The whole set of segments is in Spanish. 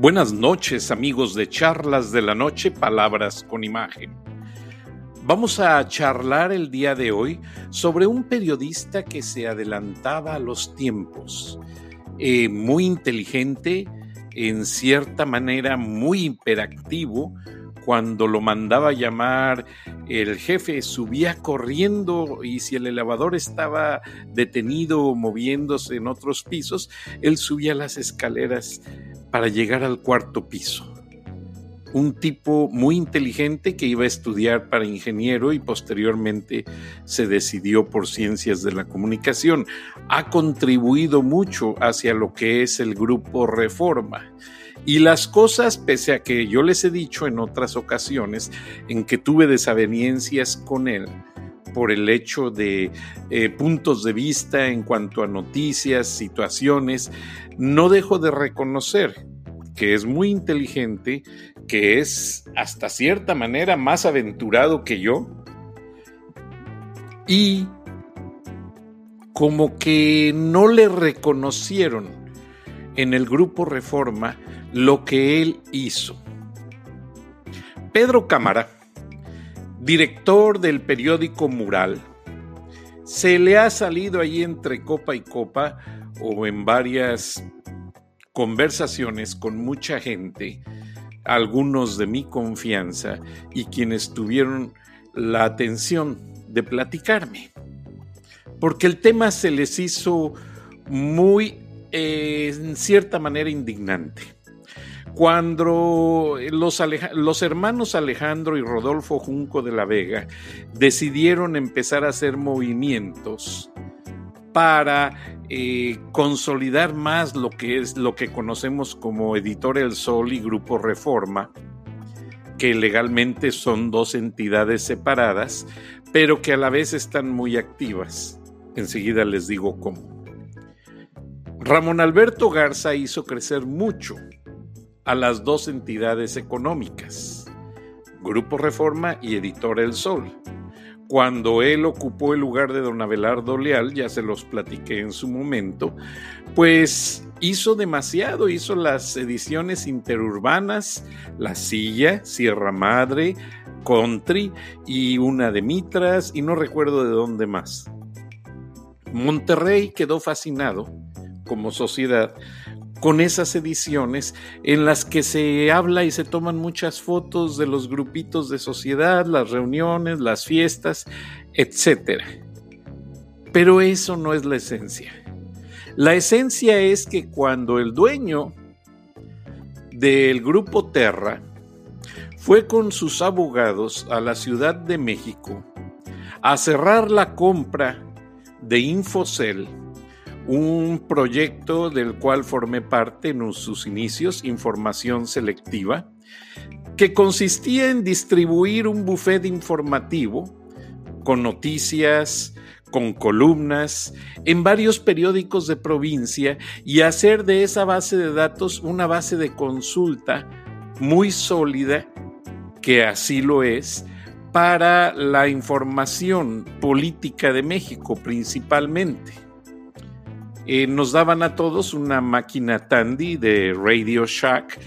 Buenas noches amigos de Charlas de la Noche, Palabras con Imagen. Vamos a charlar el día de hoy sobre un periodista que se adelantaba a los tiempos, eh, muy inteligente, en cierta manera muy hiperactivo, cuando lo mandaba llamar el jefe subía corriendo y si el elevador estaba detenido o moviéndose en otros pisos, él subía las escaleras para llegar al cuarto piso. Un tipo muy inteligente que iba a estudiar para ingeniero y posteriormente se decidió por ciencias de la comunicación. Ha contribuido mucho hacia lo que es el grupo Reforma. Y las cosas, pese a que yo les he dicho en otras ocasiones en que tuve desavenencias con él, por el hecho de eh, puntos de vista en cuanto a noticias, situaciones, no dejo de reconocer que es muy inteligente, que es hasta cierta manera más aventurado que yo y como que no le reconocieron en el grupo Reforma lo que él hizo. Pedro Cámara director del periódico Mural, se le ha salido ahí entre copa y copa o en varias conversaciones con mucha gente, algunos de mi confianza y quienes tuvieron la atención de platicarme, porque el tema se les hizo muy, eh, en cierta manera, indignante cuando los, hermanos Alejandro y Rodolfo Junco de la Vega decidieron empezar a hacer movimientos para eh, consolidar más lo que es lo que conocemos como Editor El Sol y Grupo Reforma, que legalmente son dos entidades separadas, pero que a la vez están muy activas. Enseguida les digo cómo. Ramón Alberto Garza hizo crecer mucho a las dos entidades económicas, Grupo Reforma y Editor El Sol. Cuando él ocupó el lugar de don Abelardo Leal, ya se los platiqué en su momento, pues hizo demasiado, hizo las ediciones interurbanas, La Silla, Sierra Madre, Country y una de Mitras y no recuerdo de dónde más. Monterrey quedó fascinado como sociedad con esas ediciones en las que se habla y se toman muchas fotos de los grupitos de sociedad, las reuniones, las fiestas, etc. Pero eso no es la esencia. La esencia es que cuando el dueño del grupo Terra fue con sus abogados a la Ciudad de México a cerrar la compra de Infocel, un proyecto del cual formé parte en sus inicios, Información Selectiva, que consistía en distribuir un buffet informativo con noticias, con columnas, en varios periódicos de provincia y hacer de esa base de datos una base de consulta muy sólida, que así lo es, para la información política de México principalmente. Eh, nos daban a todos una máquina Tandy de Radio Shack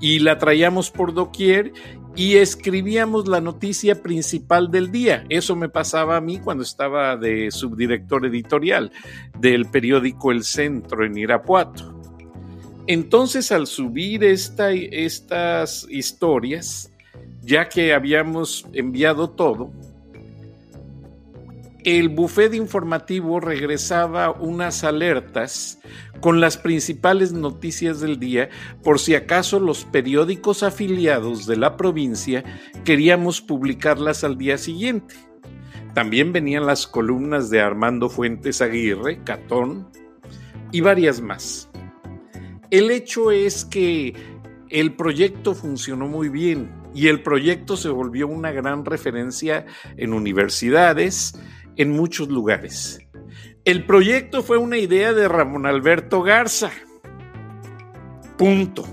y la traíamos por doquier y escribíamos la noticia principal del día. Eso me pasaba a mí cuando estaba de subdirector editorial del periódico El Centro en Irapuato. Entonces, al subir estas historias, ya que habíamos enviado todo, el buffet informativo regresaba unas alertas con las principales noticias del día por si acaso los periódicos afiliados de la provincia queríamos publicarlas al día siguiente. También venían las columnas de Armando Fuentes Aguirre, Catón y varias más. El hecho es que el proyecto funcionó muy bien y el proyecto se volvió una gran referencia en universidades, en muchos lugares. El proyecto fue una idea de Ramón Alberto Garza. Punto.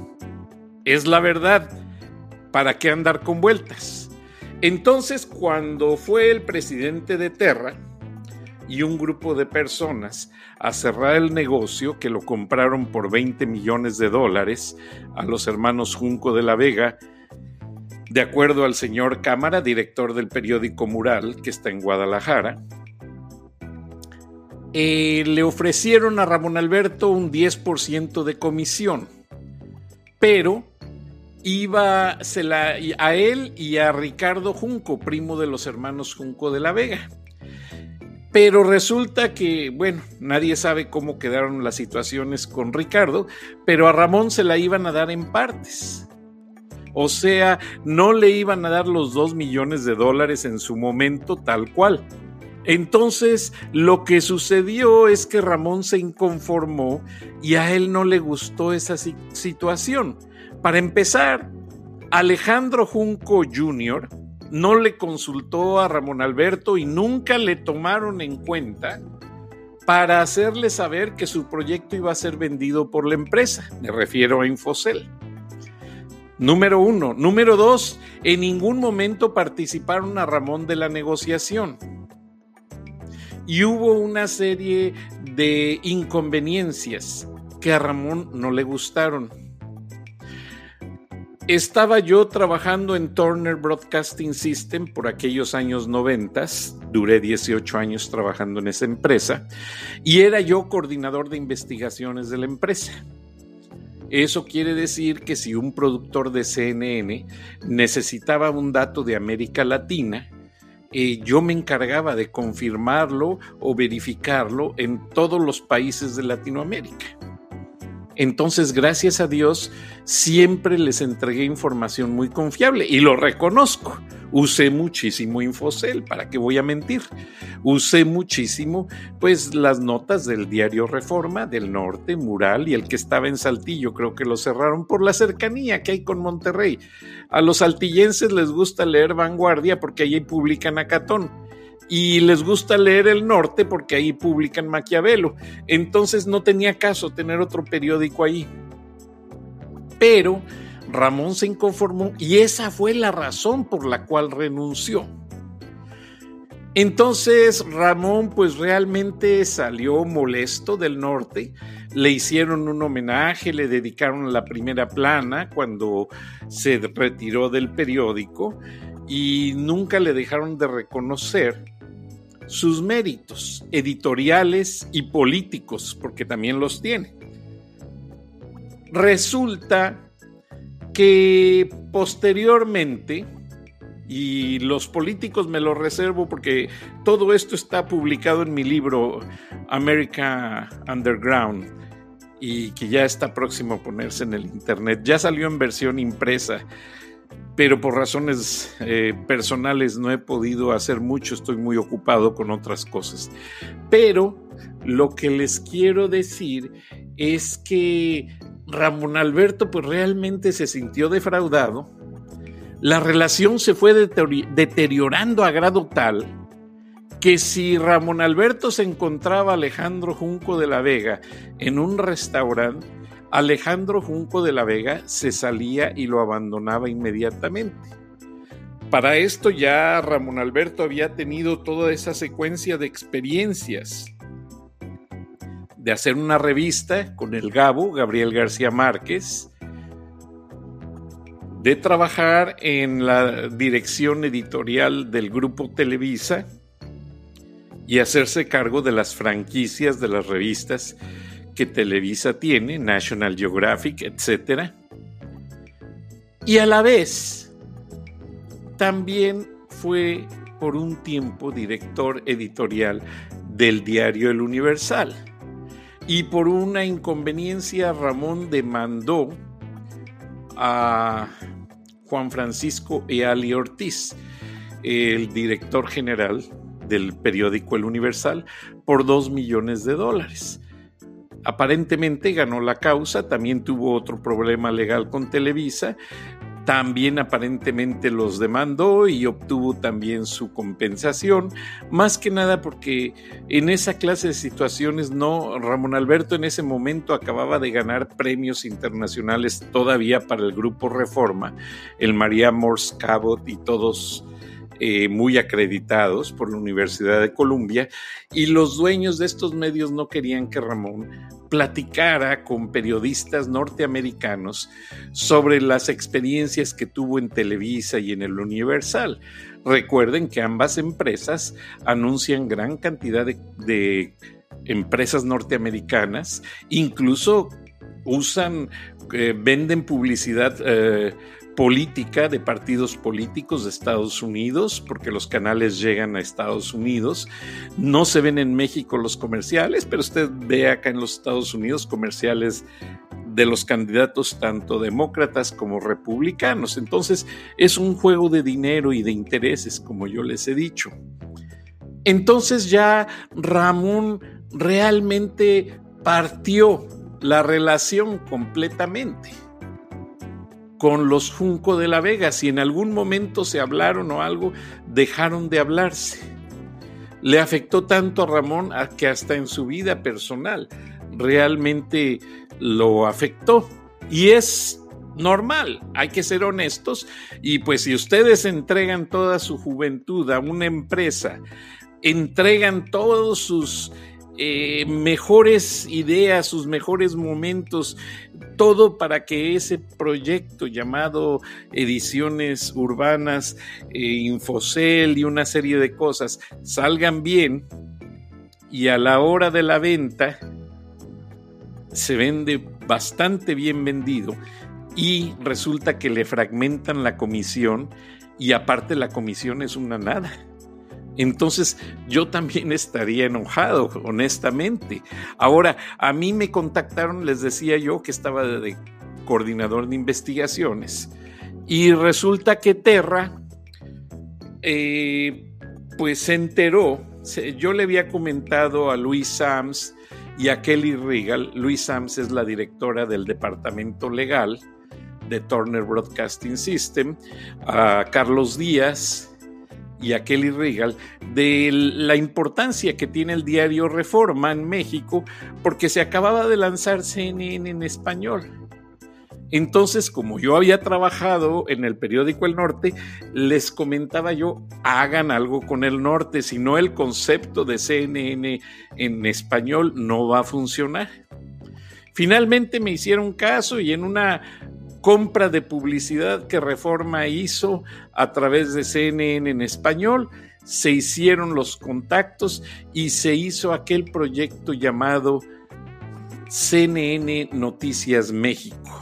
Es la verdad. ¿Para qué andar con vueltas? Entonces, cuando fue el presidente de Terra, y un grupo de personas a cerrar el negocio que lo compraron por 20 millones de dólares a los hermanos Junco de la Vega, de acuerdo al señor Cámara, director del periódico Mural, que está en Guadalajara. Eh, le ofrecieron a Ramón Alberto un 10% de comisión, pero iba se la, a él y a Ricardo Junco, primo de los hermanos Junco de la Vega. Pero resulta que, bueno, nadie sabe cómo quedaron las situaciones con Ricardo, pero a Ramón se la iban a dar en partes. O sea, no le iban a dar los dos millones de dólares en su momento tal cual. Entonces, lo que sucedió es que Ramón se inconformó y a él no le gustó esa situación. Para empezar, Alejandro Junco Jr., no le consultó a Ramón Alberto y nunca le tomaron en cuenta para hacerle saber que su proyecto iba a ser vendido por la empresa. Me refiero a Infocel. Número uno. Número dos, en ningún momento participaron a Ramón de la negociación. Y hubo una serie de inconveniencias que a Ramón no le gustaron. Estaba yo trabajando en Turner Broadcasting System por aquellos años noventas, duré 18 años trabajando en esa empresa y era yo coordinador de investigaciones de la empresa. Eso quiere decir que si un productor de CNN necesitaba un dato de América Latina, eh, yo me encargaba de confirmarlo o verificarlo en todos los países de Latinoamérica. Entonces, gracias a Dios, siempre les entregué información muy confiable y lo reconozco. Usé muchísimo Infocel, ¿para qué voy a mentir? Usé muchísimo, pues, las notas del diario Reforma, del Norte, Mural y el que estaba en Saltillo, creo que lo cerraron por la cercanía que hay con Monterrey. A los saltillenses les gusta leer Vanguardia porque ahí publican a Catón y les gusta leer El Norte porque ahí publican Maquiavelo. Entonces no tenía caso tener otro periódico ahí. Pero Ramón se inconformó y esa fue la razón por la cual renunció. Entonces Ramón pues realmente salió molesto del norte, le hicieron un homenaje, le dedicaron la primera plana cuando se retiró del periódico y nunca le dejaron de reconocer sus méritos editoriales y políticos, porque también los tiene. Resulta que posteriormente, y los políticos me lo reservo porque todo esto está publicado en mi libro America Underground y que ya está próximo a ponerse en el Internet. Ya salió en versión impresa pero por razones eh, personales no he podido hacer mucho, estoy muy ocupado con otras cosas. Pero lo que les quiero decir es que Ramón Alberto pues realmente se sintió defraudado, la relación se fue deteriorando a grado tal que si Ramón Alberto se encontraba Alejandro Junco de la Vega en un restaurante, Alejandro Junco de la Vega se salía y lo abandonaba inmediatamente. Para esto ya Ramón Alberto había tenido toda esa secuencia de experiencias de hacer una revista con el Gabo, Gabriel García Márquez, de trabajar en la dirección editorial del grupo Televisa y hacerse cargo de las franquicias de las revistas que Televisa tiene, National Geographic, etc. Y a la vez, también fue por un tiempo director editorial del diario El Universal. Y por una inconveniencia, Ramón demandó a Juan Francisco Eali Ortiz, el director general del periódico El Universal, por dos millones de dólares aparentemente ganó la causa, también tuvo otro problema legal con Televisa, también aparentemente los demandó y obtuvo también su compensación, más que nada porque en esa clase de situaciones no, Ramón Alberto en ese momento acababa de ganar premios internacionales todavía para el grupo Reforma, el María Morse Cabot y todos eh, muy acreditados por la Universidad de Columbia y los dueños de estos medios no querían que Ramón platicara con periodistas norteamericanos sobre las experiencias que tuvo en Televisa y en el Universal. Recuerden que ambas empresas anuncian gran cantidad de, empresas norteamericanas, incluso usan, eh, venden publicidad eh, política de partidos políticos de Estados Unidos, porque los canales llegan a Estados Unidos. No se ven en México los comerciales, pero usted ve acá en los Estados Unidos comerciales de los candidatos tanto demócratas como republicanos. Entonces es un juego de dinero y de intereses, como yo les he dicho. Entonces ya Ramón realmente partió la relación completamente con los Junco de la Vega. Si en algún momento se hablaron o algo, dejaron de hablarse. Le afectó tanto a Ramón que hasta en su vida personal realmente lo afectó. Y es normal, hay que ser honestos. Y pues si ustedes entregan toda su juventud a una empresa, entregan todos sus eh, mejores ideas, sus mejores momentos, todo para que ese proyecto llamado Ediciones Urbanas, eh, Infocel y una serie de cosas salgan bien y a la hora de la venta se vende bastante bien vendido y resulta que le fragmentan la comisión y aparte la comisión es una nada. Entonces yo también estaría enojado, honestamente. Ahora, a mí me contactaron, les decía yo que estaba de coordinador de investigaciones y resulta que Terra, eh, pues se enteró, yo le había comentado a Luis Sams y a Kelly Regal, Luis Sams es la directora del departamento legal de Turner Broadcasting System, a Carlos Díaz, y a Kelly Regal de la importancia que tiene el diario Reforma en México porque se acababa de lanzar CNN en español. Entonces, como yo había trabajado en el periódico El Norte, les comentaba yo, hagan algo con el norte, si no el concepto de CNN en español no va a funcionar. Finalmente me hicieron caso y en una compra de publicidad que Reforma hizo a través de CNN en español, se hicieron los contactos y se hizo aquel proyecto llamado CNN Noticias México.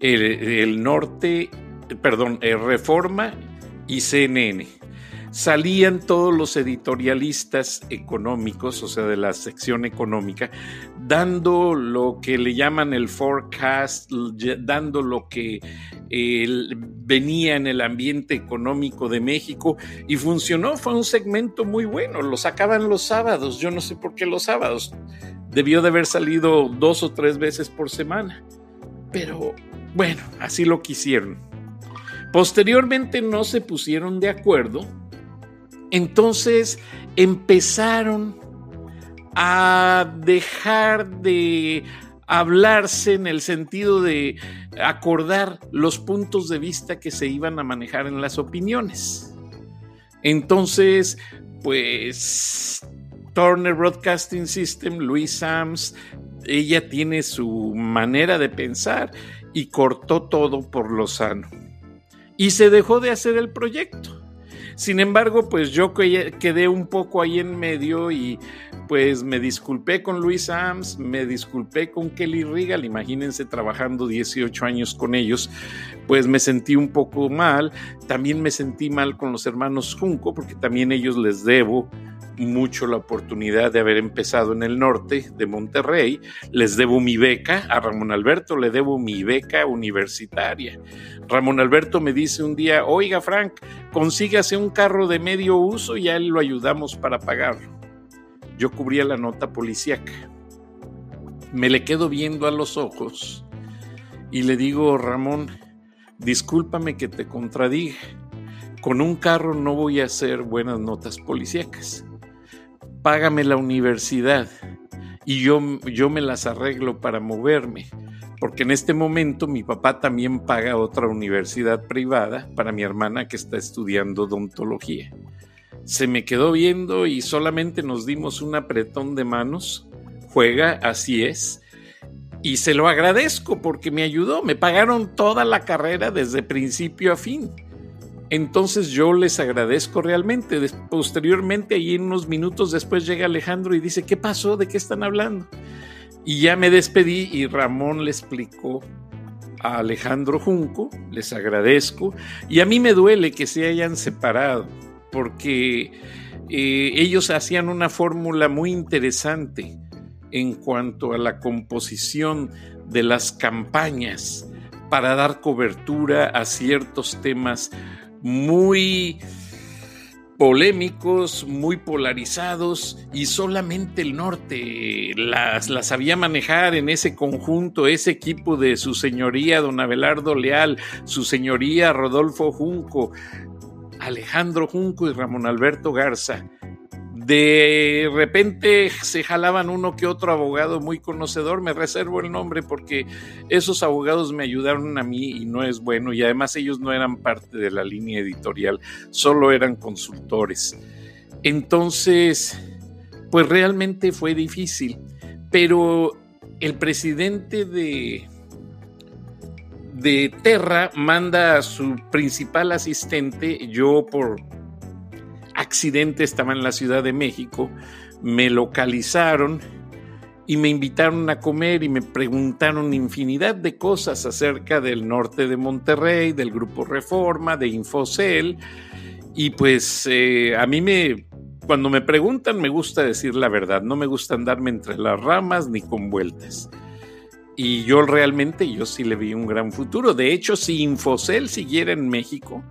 El, norte, perdón, Reforma y CNN salían todos los editorialistas económicos, o sea, de la sección económica, dando lo que le llaman el forecast, dando lo que venía en el ambiente económico de México y funcionó, fue un segmento muy bueno, lo sacaban los sábados, yo no sé por qué los sábados, debió de haber salido dos o tres veces por semana, pero bueno, así lo quisieron. Posteriormente no se pusieron de acuerdo entonces empezaron a dejar de hablarse en el sentido de acordar los puntos de vista que se iban a manejar en las opiniones. Entonces, pues Turner Broadcasting System, Louis Sams, ella tiene su manera de pensar y cortó todo por lo sano. Y se dejó de hacer el proyecto. Sin embargo, pues yo quedé un poco ahí en medio y pues me disculpé con Luis Sams, me disculpé con Kelly Regal, imagínense trabajando 18 años con ellos, pues me sentí un poco mal, también me sentí mal con los hermanos Junco, porque también ellos les debo mucho la oportunidad de haber empezado en el norte de Monterrey. Les debo mi beca, a Ramón Alberto le debo mi beca universitaria. Ramón Alberto me dice un día, oiga Frank, consígase un carro de medio uso y a él lo ayudamos para pagarlo. Yo cubría la nota policíaca. Me le quedo viendo a los ojos y le digo, Ramón, discúlpame que te contradiga. Con un carro no voy a hacer buenas notas policíacas págame la universidad y yo, yo me las arreglo para moverme. porque en este momento mi papá también paga otra universidad privada para mi hermana que está estudiando odontología. Se me quedó viendo y solamente nos dimos un apretón de manos. Juega, así es. Y se lo agradezco porque me ayudó. Me pagaron toda la carrera desde principio a fin. Entonces yo les agradezco realmente. Posteriormente, ahí unos minutos después llega Alejandro y dice, ¿qué pasó? ¿De qué están hablando? Y ya me despedí y Ramón le explicó a Alejandro Junco, les agradezco, y a mí me duele que se hayan separado, porque eh, ellos hacían una fórmula muy interesante en cuanto a la composición de las campañas para dar cobertura a ciertos temas muy polémicos, muy polarizados y solamente el norte las, las sabía manejar en ese conjunto, ese equipo de su señoría don Abelardo Leal, su señoría Rodolfo Junco, Alejandro Junco y Ramón Alberto Garza. De repente se jalaban uno que otro abogado muy conocedor, me reservo el nombre porque esos abogados me ayudaron a mí y no es bueno, y además ellos no eran parte de la línea editorial, solo eran consultores. Entonces, pues realmente fue difícil, pero el presidente de, de Terra manda a su principal asistente, yo por accidente estaba en la Ciudad de México, me localizaron y me invitaron a comer y me preguntaron infinidad de cosas acerca del norte de Monterrey, del Grupo Reforma, de Infocel. Y pues eh, a mí me, cuando me preguntan me gusta decir la verdad, no me gusta andarme entre las ramas ni con vueltas. Y yo realmente, yo sí le vi un gran futuro. De hecho, si Infocel siguiera en México,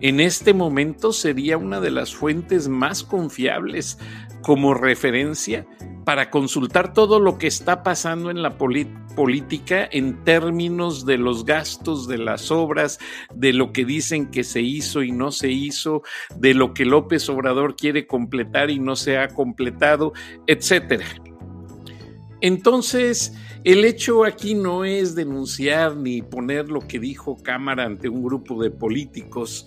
en este momento sería una de las fuentes más confiables como referencia para consultar todo lo que está pasando en la política en términos de los gastos de las obras, de lo que dicen que se hizo y no se hizo, de lo que López Obrador quiere completar y no se ha completado, etcétera. Entonces, el hecho aquí no es denunciar ni poner lo que dijo Cámara ante un grupo de políticos,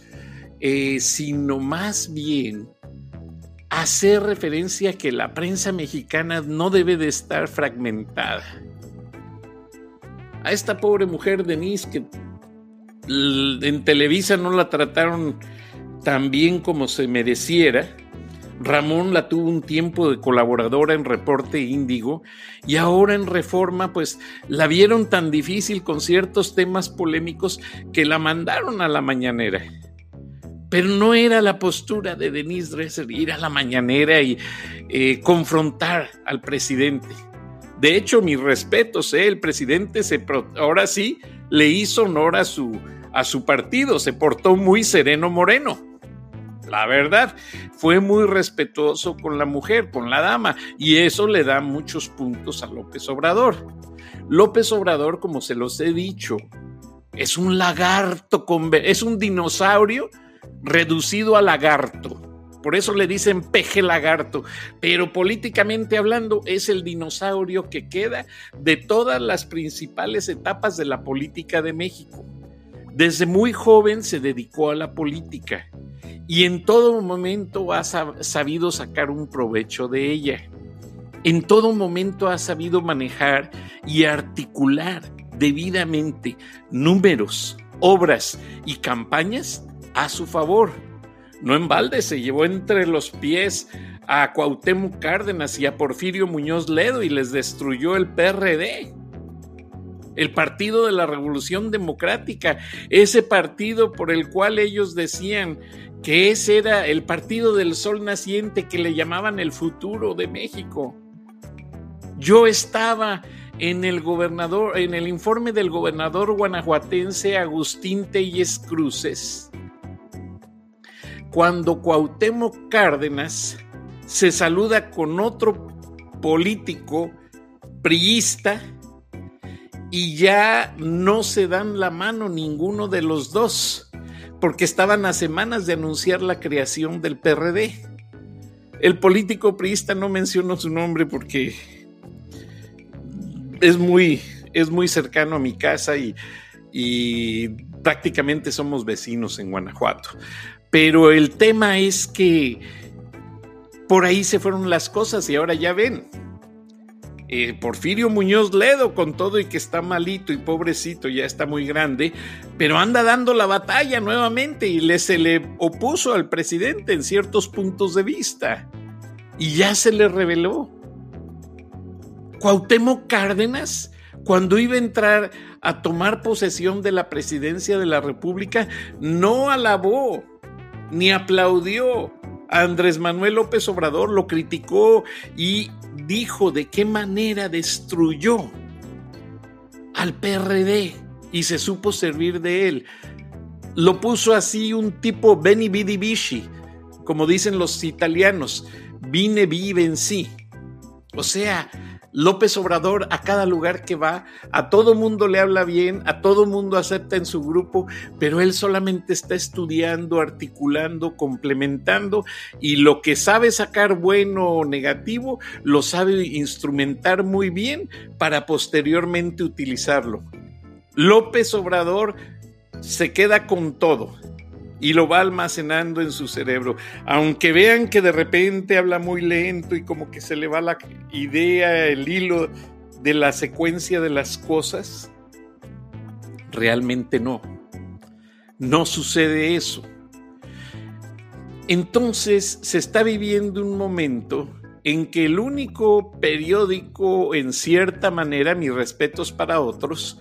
eh, sino más bien hacer referencia a que la prensa mexicana no debe de estar fragmentada. A esta pobre mujer Denise que en Televisa no la trataron tan bien como se mereciera. Ramón la tuvo un tiempo de colaboradora en Reporte Índigo y ahora en Reforma pues la vieron tan difícil con ciertos temas polémicos que la mandaron a la mañanera. Pero no era la postura de Denise Dresser ir a la mañanera y eh, confrontar al presidente. De hecho, mis respetos, ¿eh? el presidente se ahora sí le hizo honor a su, a su partido, se portó muy sereno moreno. La verdad, fue muy respetuoso con la mujer, con la dama, y eso le da muchos puntos a López Obrador. López Obrador, como se los he dicho, es un lagarto, es un dinosaurio reducido a lagarto. Por eso le dicen peje lagarto, pero políticamente hablando es el dinosaurio que queda de todas las principales etapas de la política de México. Desde muy joven se dedicó a la política y en todo momento ha sabido sacar un provecho de ella. En todo momento ha sabido manejar y articular debidamente números, obras y campañas a su favor. No en balde se llevó entre los pies a Cuauhtémoc Cárdenas y a Porfirio Muñoz Ledo y les destruyó el PRD. El Partido de la Revolución Democrática, ese partido por el cual ellos decían que ese era el partido del sol naciente que le llamaban el futuro de México. Yo estaba en el gobernador, en el informe del gobernador guanajuatense Agustín Telles Cruces cuando Cuauhtémoc Cárdenas se saluda con otro político priista y ya no se dan la mano ninguno de los dos, porque estaban a semanas de anunciar la creación del PRD. El político priista no menciono su nombre porque es muy es muy cercano a mi casa y, y prácticamente somos vecinos en Guanajuato. Pero el tema es que por ahí se fueron las cosas y ahora ya ven. Eh, Porfirio Muñoz Ledo, con todo y que está malito y pobrecito, ya está muy grande, pero anda dando la batalla nuevamente y le, se le opuso al presidente en ciertos puntos de vista. Y ya se le reveló. Cuauhtémoc Cárdenas, cuando iba a entrar a tomar posesión de la presidencia de la República, no alabó ni aplaudió Andrés Manuel López Obrador, lo criticó y dijo de qué manera destruyó al PRD y se supo servir de él. Lo puso así un tipo Beni Vidi Vici, como dicen los italianos, vine vive en sí. O sea, López Obrador a cada lugar que va, a todo mundo le habla bien, a todo mundo acepta en su grupo, pero él solamente está estudiando, articulando, complementando y lo que sabe sacar bueno o negativo, lo sabe instrumentar muy bien para posteriormente utilizarlo. López Obrador se queda con todo y lo va almacenando en su cerebro. Aunque vean que de repente habla muy lento y como que se le va la idea, el hilo de la secuencia de las cosas, realmente no. No sucede eso. Entonces se está viviendo un momento en que el único periódico, en cierta manera, mis respetos para otros,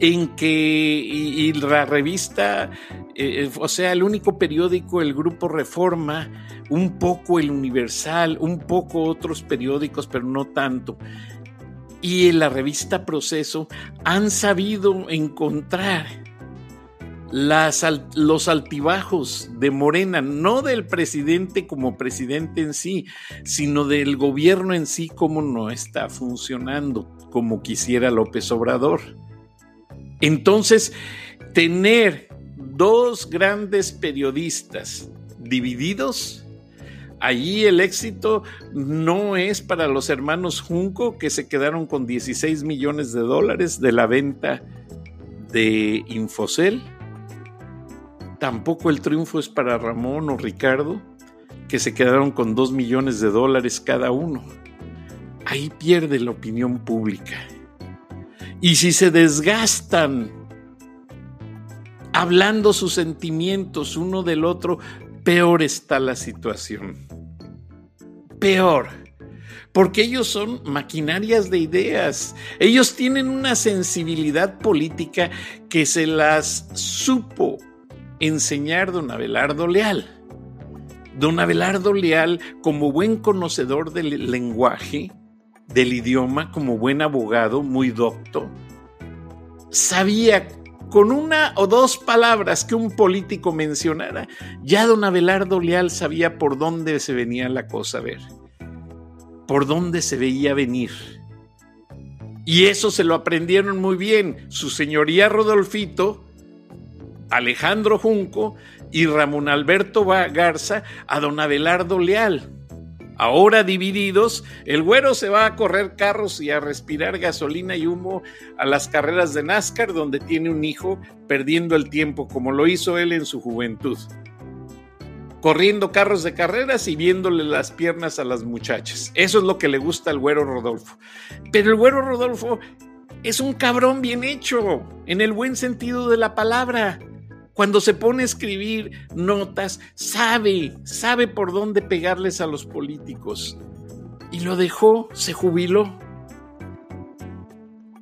en que y, la revista, eh, o sea, el único periódico, el Grupo Reforma, un poco el Universal, un poco otros periódicos, pero no tanto, y en la revista Proceso han sabido encontrar las, los altibajos de Morena, no del presidente como presidente en sí, sino del gobierno en sí, como no está funcionando como quisiera López Obrador. Entonces, tener dos grandes periodistas divididos, allí el éxito no es para los hermanos Junco, que se quedaron con 16 millones de dólares de la venta de Infocel. Tampoco el triunfo es para Ramón o Ricardo, que se quedaron con 2 millones de dólares cada uno. Ahí pierde la opinión pública. Y si se desgastan hablando sus sentimientos uno del otro, peor está la situación. Peor. Porque ellos son maquinarias de ideas. Ellos tienen una sensibilidad política que se las supo enseñar don Abelardo Leal. Don Abelardo Leal, como buen conocedor del lenguaje, del idioma como buen abogado, muy docto, sabía con una o dos palabras que un político mencionara, ya don Abelardo Leal sabía por dónde se venía la cosa a ver, por dónde se veía venir. Y eso se lo aprendieron muy bien su señoría Rodolfito, Alejandro Junco y Ramón Alberto Garza a don Abelardo Leal. Ahora divididos, el güero se va a correr carros y a respirar gasolina y humo a las carreras de NASCAR donde tiene un hijo perdiendo el tiempo como lo hizo él en su juventud. Corriendo carros de carreras y viéndole las piernas a las muchachas. Eso es lo que le gusta al güero Rodolfo. Pero el güero Rodolfo es un cabrón bien hecho, en el buen sentido de la palabra. Cuando se pone a escribir notas, sabe, sabe por dónde pegarles a los políticos. Y lo dejó, se jubiló.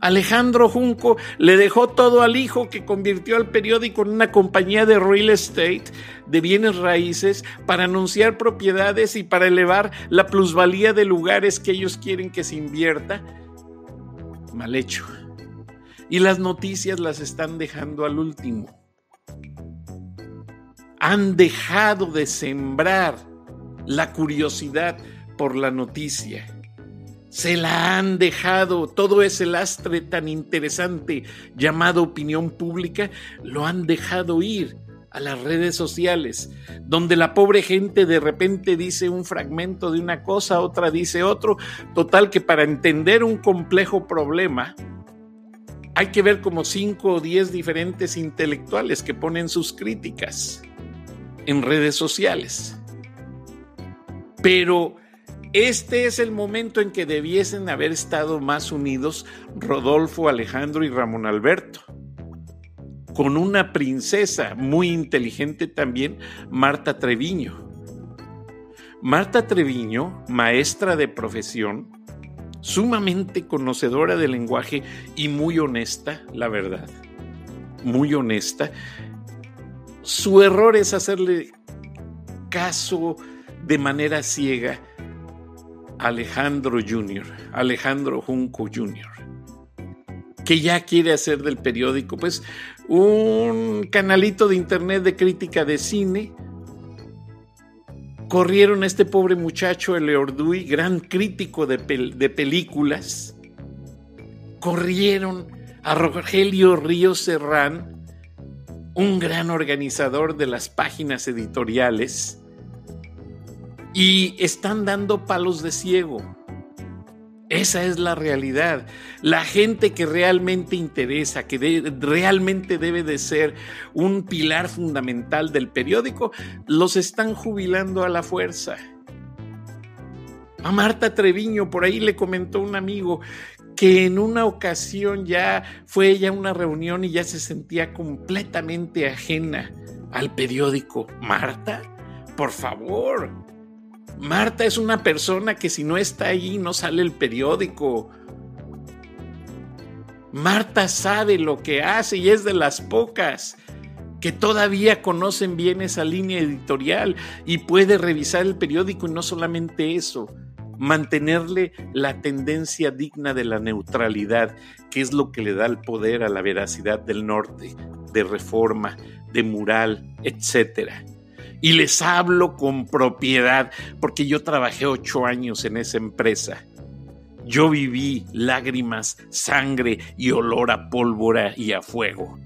Alejandro Junco le dejó todo al hijo que convirtió al periódico en una compañía de real estate, de bienes raíces, para anunciar propiedades y para elevar la plusvalía de lugares que ellos quieren que se invierta. Mal hecho. Y las noticias las están dejando al último han dejado de sembrar la curiosidad por la noticia. Se la han dejado, todo ese lastre tan interesante llamado opinión pública, lo han dejado ir a las redes sociales, donde la pobre gente de repente dice un fragmento de una cosa, otra dice otro, total que para entender un complejo problema, hay que ver como cinco o diez diferentes intelectuales que ponen sus críticas en redes sociales. Pero este es el momento en que debiesen haber estado más unidos Rodolfo, Alejandro y Ramón Alberto. Con una princesa muy inteligente también, Marta Treviño. Marta Treviño, maestra de profesión, sumamente conocedora del lenguaje y muy honesta, la verdad, muy honesta. Su error es hacerle caso de manera ciega a Alejandro Jr., Alejandro Junco Jr., que ya quiere hacer del periódico, pues, un canalito de internet de crítica de cine corrieron a este pobre muchacho, el Leorduy, gran crítico de, de películas, corrieron a Rogelio Río Serrán, un gran organizador de las páginas editoriales, y están dando palos de ciego. Esa es la realidad. La gente que realmente interesa, que realmente debe de ser un pilar fundamental del periódico, los están jubilando a la fuerza. A Marta Treviño, por ahí le comentó un amigo que en una ocasión ya fue ella a una reunión y ya se sentía completamente ajena al periódico. Marta, por favor, Marta es una persona que si no está ahí no sale el periódico. Marta sabe lo que hace y es de las pocas que todavía conocen bien esa línea editorial y puede revisar el periódico y no solamente eso, mantenerle la tendencia digna de la neutralidad, que es lo que le da el poder a la veracidad del norte, de reforma, de mural, etcétera. Y les hablo con propiedad, porque yo trabajé ocho años en esa empresa. Yo viví lágrimas, sangre y olor a pólvora y a fuego,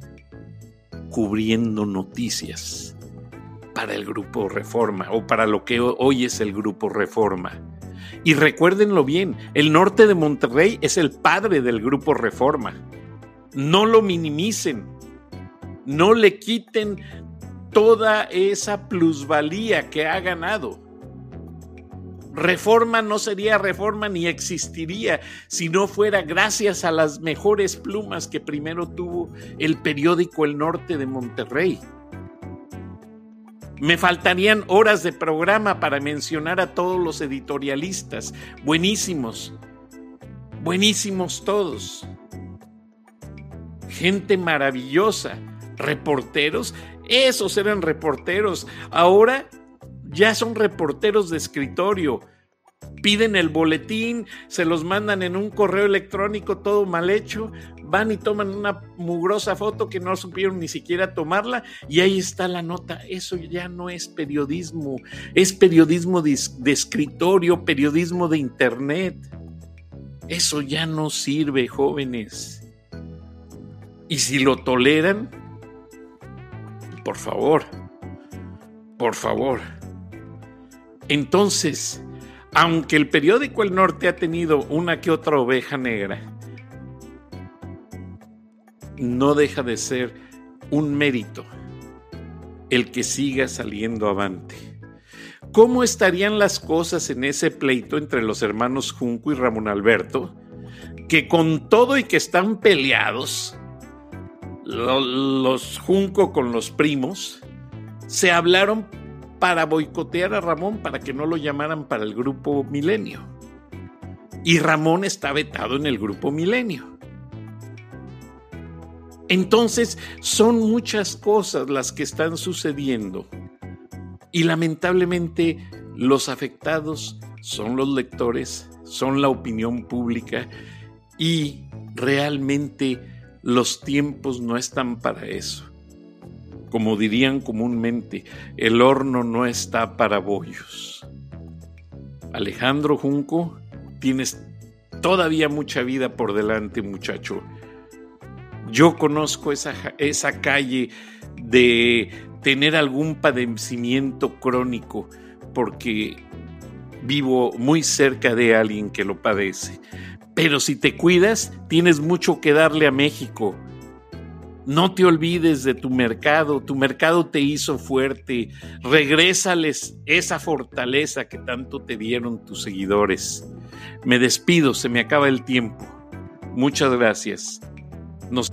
cubriendo noticias para el grupo Reforma o para lo que hoy es el grupo Reforma. Y recuérdenlo bien, el norte de Monterrey es el padre del grupo Reforma. No lo minimicen, no le quiten toda esa plusvalía que ha ganado. Reforma no sería reforma ni existiría si no fuera gracias a las mejores plumas que primero tuvo el periódico El Norte de Monterrey. Me faltarían horas de programa para mencionar a todos los editorialistas, buenísimos, buenísimos todos. Gente maravillosa, reporteros esos eran reporteros. Ahora ya son reporteros de escritorio. Piden el boletín, se los mandan en un correo electrónico todo mal hecho, van y toman una mugrosa foto que no supieron ni siquiera tomarla y ahí está la nota. Eso ya no es periodismo, es periodismo de, escritorio, periodismo de internet. Eso ya no sirve, jóvenes. Y si lo toleran, por favor, por favor. Entonces, aunque el periódico El Norte ha tenido una que otra oveja negra, no deja de ser un mérito el que siga saliendo avante. ¿Cómo estarían las cosas en ese pleito entre los hermanos Junco y Ramón Alberto? Que con todo y que están peleados, los Junco con los primos se hablaron para boicotear a Ramón para que no lo llamaran para el grupo Milenio. Y Ramón está vetado en el grupo Milenio. Entonces son muchas cosas las que están sucediendo y lamentablemente los afectados son los lectores, son la opinión pública y realmente los tiempos no están para eso. Como dirían comúnmente, el horno no está para bollos. Alejandro Junco, tienes todavía mucha vida por delante, muchacho. Yo conozco esa, esa calle de tener algún padecimiento crónico, porque vivo muy cerca de alguien que lo padece. Pero si te cuidas, tienes mucho que darle a México. No te olvides de tu mercado, tu mercado te hizo fuerte. Regrésales esa fortaleza que tanto te dieron tus seguidores. Me despido, se me acaba el tiempo. Muchas gracias. Nos